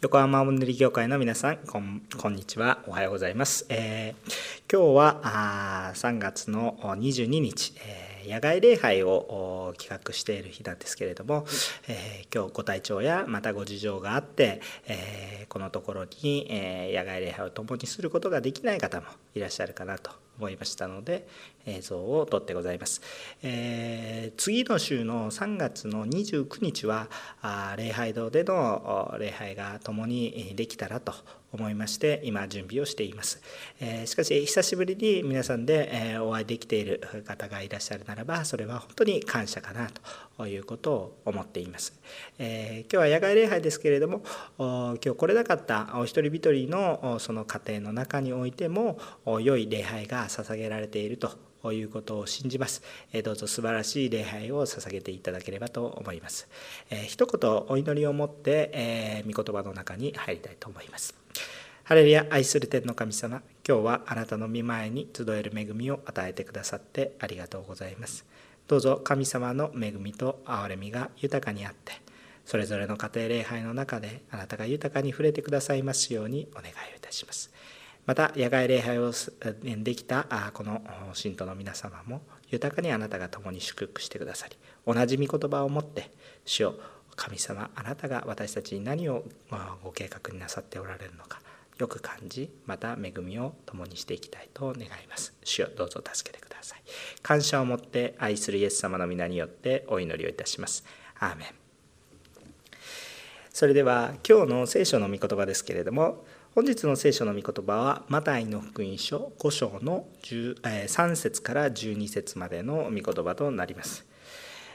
横浜おり業界の皆さんこんこんにちは。おはようございます、えー、今日はあ3月の22日、えー、野外礼拝を企画している日なんですけれども、えー、今日ご体調やまたご事情があって、えこのところに、え野外礼拝を共にすることができない方もいらっしゃるかなと思いましたので映像を撮ってございます、えー、次の週の3月の29日はあ礼拝堂での礼拝が共にできたらと思いまして今準備をしています、えー、しかし久しぶりに皆さんで、えお会いできている方がいらっしゃるならばそれは本当に感謝かなということを思っています、えー、今日は野外礼拝ですけれども今日来れなかったお一人一人のその家庭の中においても良い礼拝が捧げられているということを信じます。どうぞ素晴らしい礼拝を捧げていただければと思います。一言お祈りを持って、御言葉の中に入りたいと思います。ハレルヤ愛する天の神様、今日はあなたの御前に集える恵みを与えてくださってありがとうございます。どうぞ神様の恵みと憐れみが豊かにあって、それぞれの家庭礼拝の中であなたが豊かに触れてくださいますようにお願いをいたします。また野外礼拝をできたこの信徒の皆様も豊かにあなたが共に祝福してくださり同じ御言葉を持って主よ神様あなたが私たちに何をご計画になさっておられるのかよく感じまた恵みを共にしていきたいと願います。主よどうぞ助けてください。感謝を持って愛するイエス様の皆によってお祈りをいたします。アーメン。それでは今日の聖書の御言葉ですけれども本日の聖書の御言葉はマタイの福音書5章の3節から12節までの御言葉となります。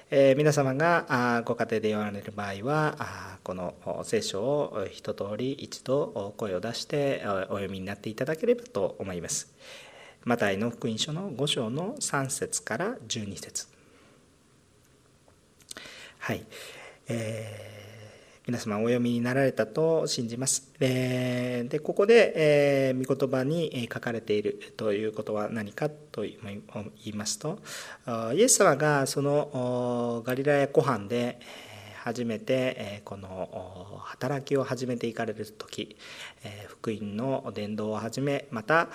え皆様がご家庭で言われる場合はこの聖書を一通り一度声を出してお読みになっていただければと思います。マタイの福音書の5章の3節から12節はい、えー皆様お読みになられたと信じます。でここで、えー、御言葉に書かれているということは何かと言いますとイエス様がそのガリラヤ湖畔で初めてこの働きを始めていかれる時福音の伝道をはじめまた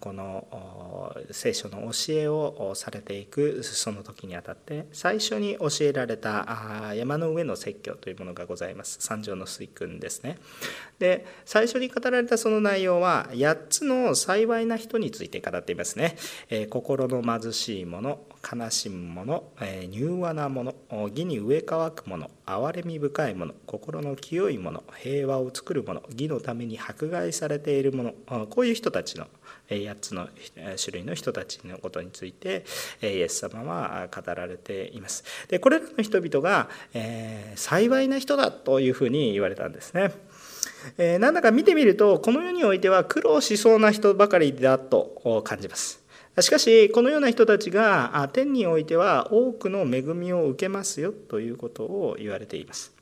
この聖書の教えをされていくその時にあたって最初に教えられた山の上の説教というものがございます。三条の水訓ですね。で最初に語られたその内容は8つの幸いな人について語っていますね。心の貧しい者悲しむ者柔和な者義に植え替わく者憐れみ深い者心の清い者平和を作る者義のために迫害されている者こういう人たちの8つの種類の人たちのことについてイエス様は語られています。でこれらの人々が、えー、幸いな人だというふうに言われたんですね。えー、なんだか見てみるとこの世においては苦労しそうな人ばかりだと感じます。しかしこのような人たちが天においては多くの恵みを受けますよということを言われています。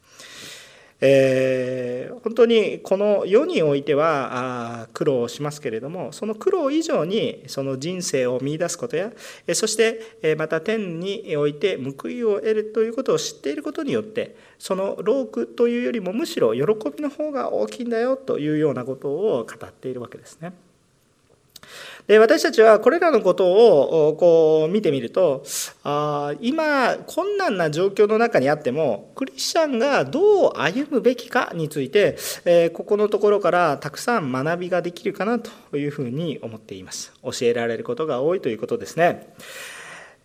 えー、本当にこの世においては苦労しますけれどもその苦労以上にその人生を見いだすことやそしてまた天において報いを得るということを知っていることによってその労苦というよりもむしろ喜びの方が大きいんだよというようなことを語っているわけですね。で私たちはこれらのことをこう見てみるとあ今困難な状況の中にあってもクリスチャンがどう歩むべきかについて、えここのところからたくさん学びができるかなというふうに思っています教えられることが多いということですね。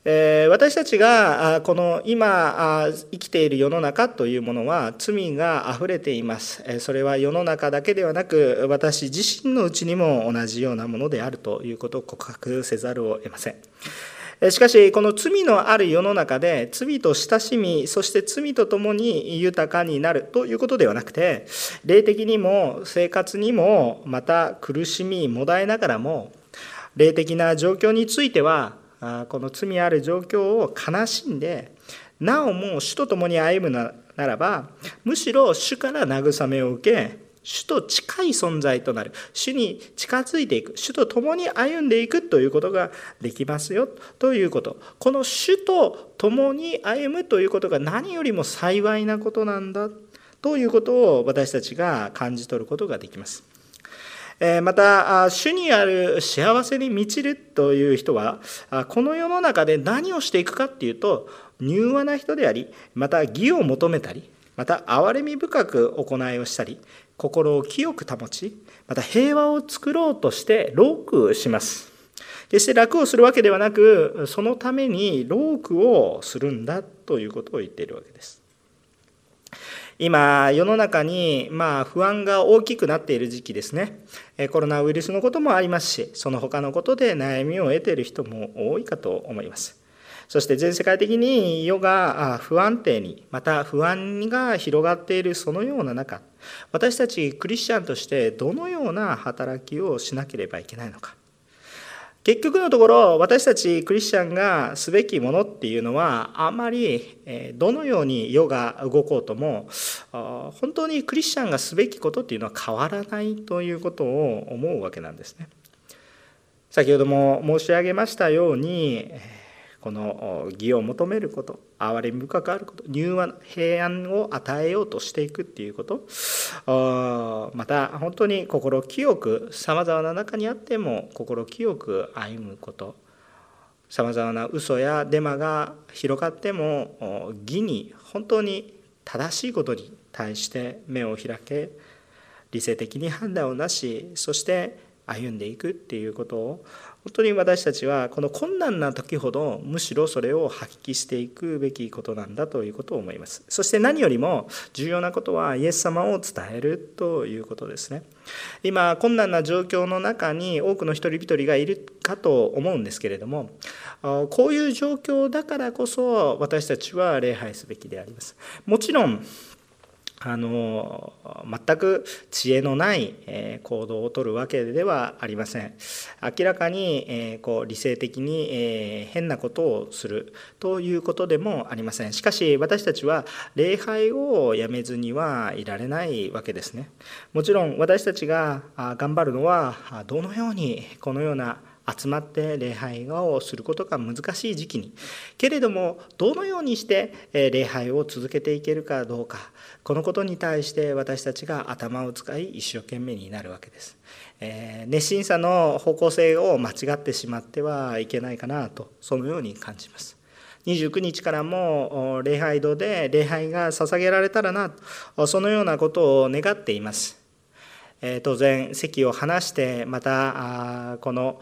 え私たちがこの今生きている世の中というものは罪があふれています。それは世の中だけではなく私自身のうちにも同じようなものであるということを告白せざるを得ません。しかしこの罪のある世の中で罪と親しみそして罪とともに豊かになるということではなくて霊的にも生活にもまた苦しみもだえながらも霊的な状況についてはこの罪ある状況を悲しんでなおも主と共に歩むならばむしろ主から慰めを受け主と近い存在となる。主に近づいていく。主と共に歩んでいくということができますよ。ということ。この主と共に歩むということが何よりも幸いなことなんだ。ということを私たちが感じ取ることができます。また主にある幸せに満ちるという人はこの世の中で何をしていくかっていうと柔和な人でありまた義を求めたりまた憐れみ深く行いをしたり心を清く保ちまた平和を作ろうとして労苦します。決して楽をするわけではなくそのために労苦をするんだということを言っているわけです。今世の中にまあ不安が大きくなっている時期ですね。コロナウイルスのこともありますしその他のことで悩みを得ている人も多いかと思います。そして全世界的に世が不安定にまた不安が広がっているそのような中私たちクリスチャンとしてどのような働きをしなければいけないのか。結局のところ私たちクリスチャンがすべきものっていうのはあまりどのように世が動こうとも本当にクリスチャンがすべきことっていうのは変わらないということを思うわけなんですね。先ほども申し上げましたようにこの義を求めること憐れみ深くあること柔和平安を与えようとしていくっていうこと。また本当に心清くさまざまな中にあっても心清く歩むこと。さまざまな嘘やデマが広がっても義に本当に正しいことに対して目を開け理性的に判断をなしそして歩んでいくっていうことを本当に私たちはこの困難な時ほどむしろそれを発揮していくべきことなんだということを思います。そして何よりも重要なことはイエス様を伝えるということですね。今困難な状況の中に多くの一人一人がいるかと思うんですけれどもこういう状況だからこそ私たちは礼拝すべきであります。もちろんあの全く知恵のない行動をとるわけではありません。明らかにこう理性的に変なことをするということでもありません。しかし私たちは礼拝をやめずにはいられないわけですね。もちろん私たちが頑張るのはどのようにこのような集まって礼拝をすることが難しい時期に。けれどもどのようにして礼拝を続けていけるかどうか。このことに対して私たちが頭を使い一生懸命になるわけです、えー、熱心さの方向性を間違ってしまってはいけないかなとそのように感じます。29日からも礼拝堂で礼拝が捧げられたらなそのようなことを願っています。当然席を離してまたこの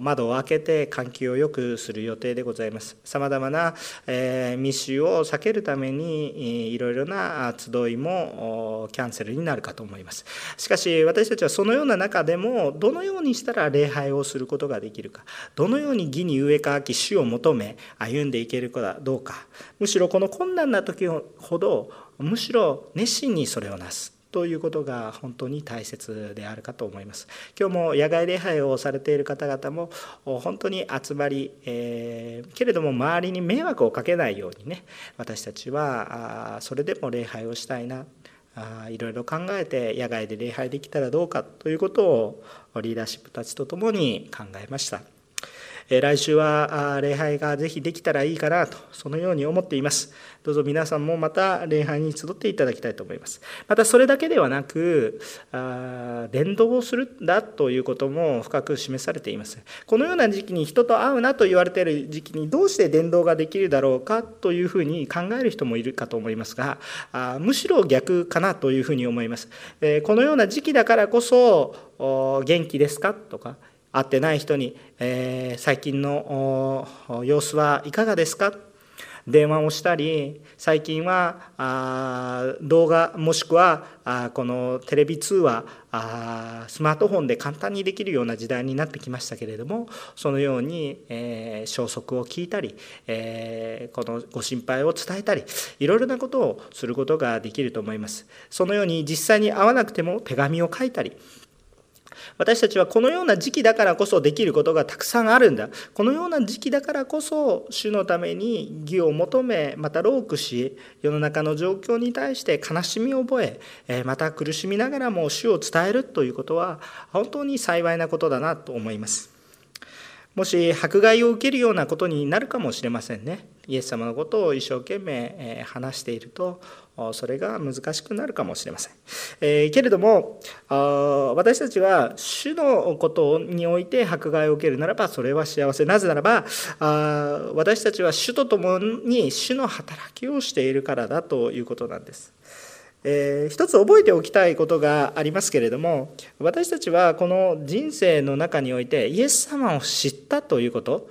窓を開けて換気を良くする予定でございます。さまざまな密集を避けるためにいろいろな集いもキャンセルになるかと思います。しかし私たちはそのような中でもどのようにしたら礼拝をすることができるかどのように義に上かき主を求め歩んでいけるかどうか。むしろこの困難な時ほどむしろ熱心にそれをなす。ということが本当に大切であるかと思います。今日も野外礼拝をされている方々も本当に集まり、えー、けれども周りに迷惑をかけないようにね私たちはそれでも礼拝をしたいないろいろ考えて野外で礼拝できたらどうかということをリーダーシップたちと共に考えました。来週は礼拝がぜひできたらいいかなと、そのように思っています。どうぞ皆さんもまた礼拝に集っていただきたいと思います。またそれだけではなく、伝道をするんだということも深く示されています。このような時期に人と会うなと言われている時期にどうして伝道ができるだろうかというふうに考える人もいるかと思いますが、むしろ逆かなというふうに思います。このような時期だからこそ、元気ですかとか、会ってない人に、えー、最近の様子はいかがですか？電話をしたり最近はあ動画もしくはあこのテレビ通話あスマートフォンで簡単にできるような時代になってきましたけれどもそのように、えー、消息を聞いたり、えー、このご心配を伝えたりいろいろなことをすることができると思います。そのように実際に会わなくても手紙を書いたり私たちはこのような時期だからこそできることがたくさんあるんだ。このような時期だからこそ主のために義を求めまた労苦し世の中の状況に対して悲しみを覚えまた苦しみながらも主を伝えるということは本当に幸いなことだなと思います。もし迫害を受けるようなことになるかもしれませんね。イエス様のことを一生懸命話しているとそれが難しくなるかもしれません。えー、けれども私たちは主のことにおいて迫害を受けるならばそれは幸せなぜならば私たちは主と共に主の働きをしているからだということなんです。えー、一つ覚えておきたいことがありますけれども私たちはこの人生の中においてイエス様を知ったということ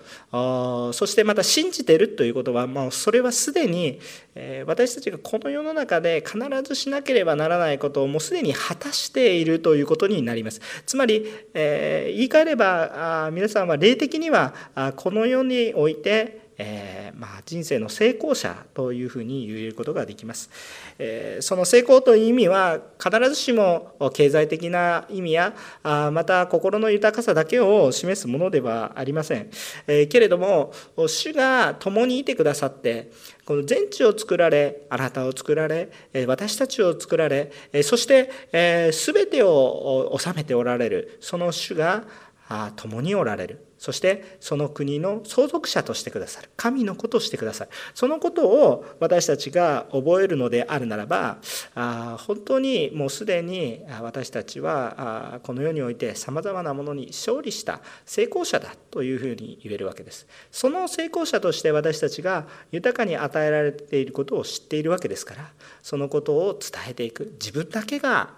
そしてまた信じているということはもうそれはすでに、えー、私たちがこの世の中で必ずしなければならないことをもうすでに果たしているということになります。つまり、えー、言い換えればあ皆さんは霊的にはあこの世においてえー、まあ、人生の成功者というふうに言えることができます、えー、その成功という意味は必ずしも経済的な意味やあまた心の豊かさだけを示すものではありません、えー、けれども主が共にいてくださってこの全地を作られあなたを作られ私たちを作られそして全てを治めておられる。その主が共におられる。そしてその国の相続者としてくださる。神のことしてくださる。そのことを私たちが覚えるのであるならば本当にもうすでに私たちはこの世においてさまざまなものに勝利した成功者だというふうに言えるわけです。その成功者として私たちが豊かに与えられていることを知っているわけですからそのことを伝えていく。自分だけが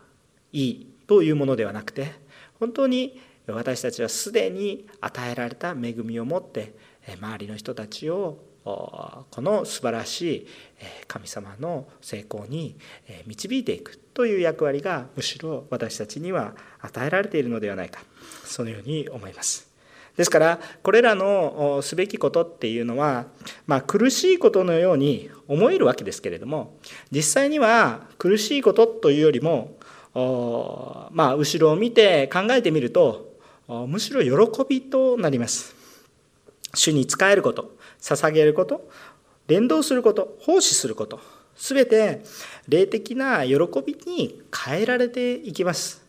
いいというものではなくて本当に私たちはすでに与えられた恵みを持って周りの人たちをこの素晴らしい神様の成功に導いていくという役割がむしろ私たちには与えられているのではないかそのように思います。ですからこれらのすべきことっていうのは、まあ、苦しいことのように思えるわけですけれども実際には苦しいことというよりもまあ、後ろを見て考えてみるとむしろ喜びとなります。主に仕えること捧げること連動すること奉仕することすべて霊的な喜びに変えられていきます。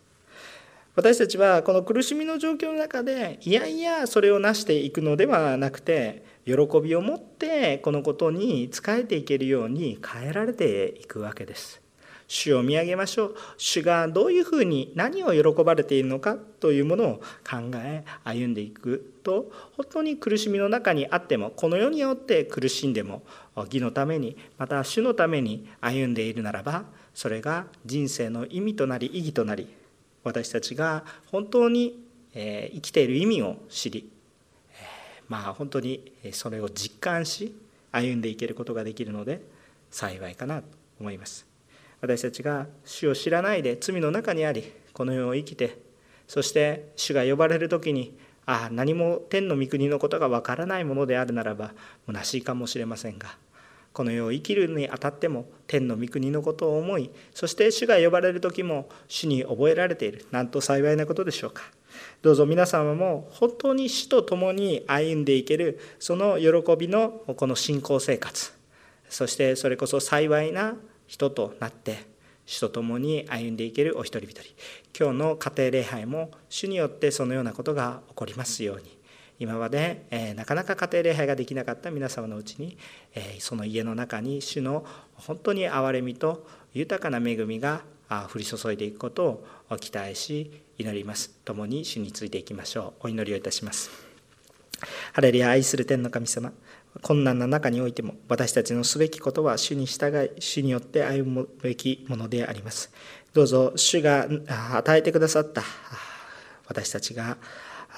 私たちはこの苦しみの状況の中でいやいやそれを成していくのではなくて喜びを持ってこのことに仕えていけるように変えられていくわけです。主を見上げましょう主がどういうふうに何を喜ばれているのかというものを考え歩んでいくと本当に苦しみの中にあってもこの世によって苦しんでも義のためにまた主のために歩んでいるならばそれが人生の意味となり意義となり私たちが本当に生きている意味を知りまあ本当にそれを実感し歩んでいけることができるので幸いかなと思います。私たちが主を知らないで罪の中にありこの世を生きてそして主が呼ばれる時にああ何も天の御国のことがわからないものであるならば虚しいかもしれませんがこの世を生きるにあたっても天の御国のことを思いそして主が呼ばれる時も主に覚えられている。なんと幸いなことでしょうか。どうぞ皆様も本当に主と共に歩んでいけるその喜びのこの信仰生活そしてそれこそ幸いな人となって主と共に歩んでいけるお一人一人。今日の家庭礼拝も主によってそのようなことが起こりますように。今まで、えー、なかなか家庭礼拝ができなかった皆様のうちに、えー、その家の中に主の本当に憐れみと豊かな恵みが降り注いでいくことを期待し祈ります。共に主についていきましょう。お祈りをいたします。ハレリア愛する天の神様。困難な中においても私たちのすべきことは主に従い主によって歩むべきものであります。どうぞ主が与えてくださった私たちが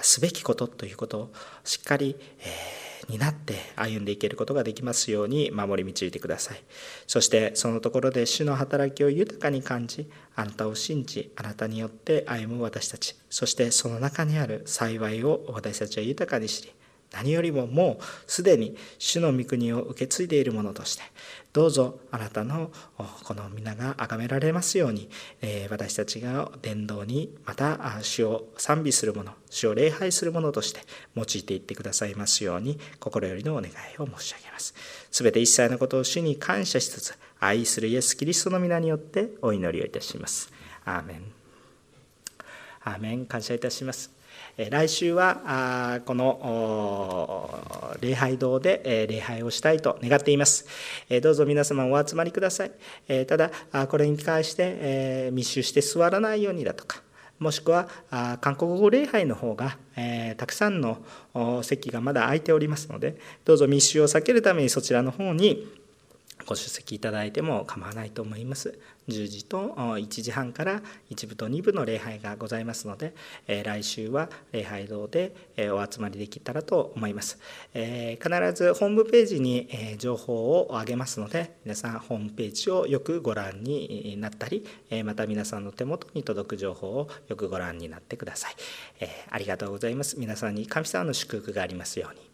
すべきことということをしっかり、えー、担って歩んでいけることができますように守り導いてください。そしてそのところで主の働きを豊かに感じあなたを信じあなたによって歩む私たち。そしてその中にある幸いを私たちは豊かに知り何よりももうすでに主の御国を受け継いでいるものとしてどうぞあなたのこの皆が崇められますように、え私たちが伝道にまた主を賛美する者主を礼拝する者として用いていってくださいますように心よりのお願いを申し上げます。すべて一切のことを主に感謝しつつ愛するイエス・キリストの皆によってお祈りをいたします。アーメン。アーメン。感謝いたします。来週はこの礼拝堂で礼拝をしたいと願っています。どうぞ皆様お集まりください。ただこれに関して密集して座らないようにだとかもしくは韓国語礼拝の方が、えたくさんの席がまだ空いておりますのでどうぞ密集を避けるためにそちらの方にご出席いただいても構わないと思います。10時と1時半から1部と2部の礼拝がございますので来週は礼拝堂でお集まりできたらと思います。必ずホームページに情報をあげますので皆さんホームページをよくご覧になったりまた皆さんの手元に届く情報をよくご覧になってください。ありがとうございます。皆さんに神様の祝福がありますように。